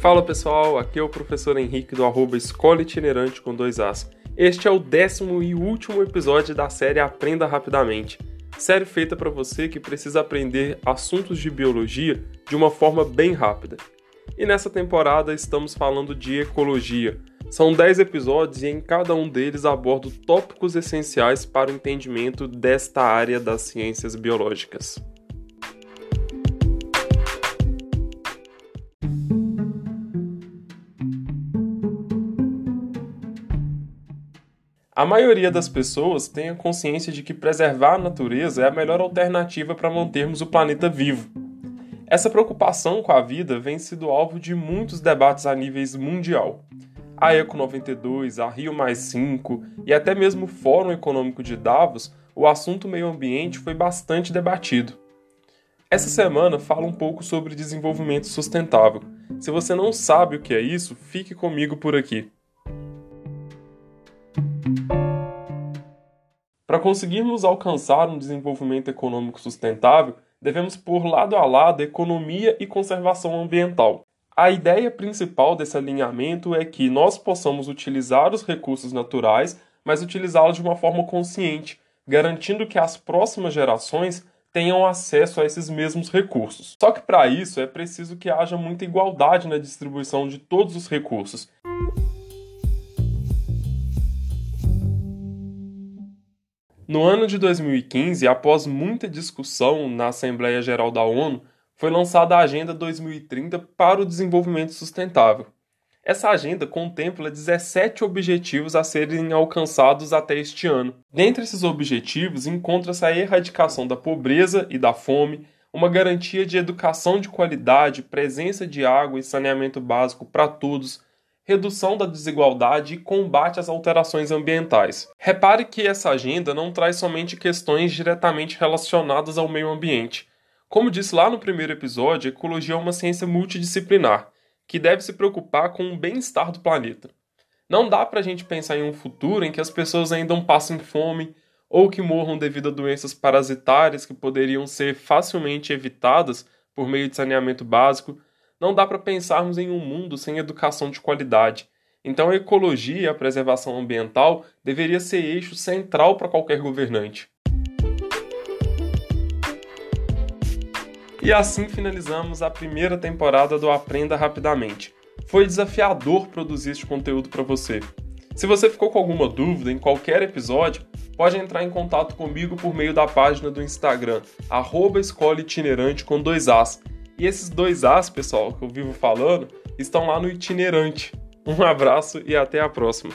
Fala pessoal, aqui é o professor Henrique do arroba Escola Itinerante com dois As. Este é o décimo e último episódio da série Aprenda Rapidamente. Série feita para você que precisa aprender assuntos de biologia de uma forma bem rápida. E nessa temporada estamos falando de ecologia. São 10 episódios e em cada um deles abordo tópicos essenciais para o entendimento desta área das ciências biológicas. A maioria das pessoas tem a consciência de que preservar a natureza é a melhor alternativa para mantermos o planeta vivo. Essa preocupação com a vida vem sido alvo de muitos debates a níveis mundial. A Eco 92, a Rio e até mesmo o Fórum Econômico de Davos, o assunto meio ambiente foi bastante debatido. Essa semana falo um pouco sobre desenvolvimento sustentável. Se você não sabe o que é isso, fique comigo por aqui. Para conseguirmos alcançar um desenvolvimento econômico sustentável, devemos pôr lado a lado economia e conservação ambiental. A ideia principal desse alinhamento é que nós possamos utilizar os recursos naturais, mas utilizá-los de uma forma consciente, garantindo que as próximas gerações tenham acesso a esses mesmos recursos. Só que para isso é preciso que haja muita igualdade na distribuição de todos os recursos. No ano de 2015, após muita discussão na Assembleia Geral da ONU, foi lançada a Agenda 2030 para o Desenvolvimento Sustentável. Essa agenda contempla 17 objetivos a serem alcançados até este ano. Dentre esses objetivos, encontra-se a erradicação da pobreza e da fome, uma garantia de educação de qualidade, presença de água e saneamento básico para todos, redução da desigualdade e combate às alterações ambientais. Repare que essa agenda não traz somente questões diretamente relacionadas ao meio ambiente. Como disse lá no primeiro episódio, ecologia é uma ciência multidisciplinar, que deve se preocupar com o bem-estar do planeta. Não dá para a gente pensar em um futuro em que as pessoas ainda passem fome ou que morram devido a doenças parasitárias que poderiam ser facilmente evitadas por meio de saneamento básico não dá para pensarmos em um mundo sem educação de qualidade. Então a ecologia e a preservação ambiental deveria ser eixo central para qualquer governante. E assim finalizamos a primeira temporada do Aprenda Rapidamente. Foi desafiador produzir este conteúdo para você. Se você ficou com alguma dúvida em qualquer episódio, pode entrar em contato comigo por meio da página do Instagram, arroba com dois As e esses dois As, pessoal, que eu vivo falando, estão lá no itinerante. Um abraço e até a próxima.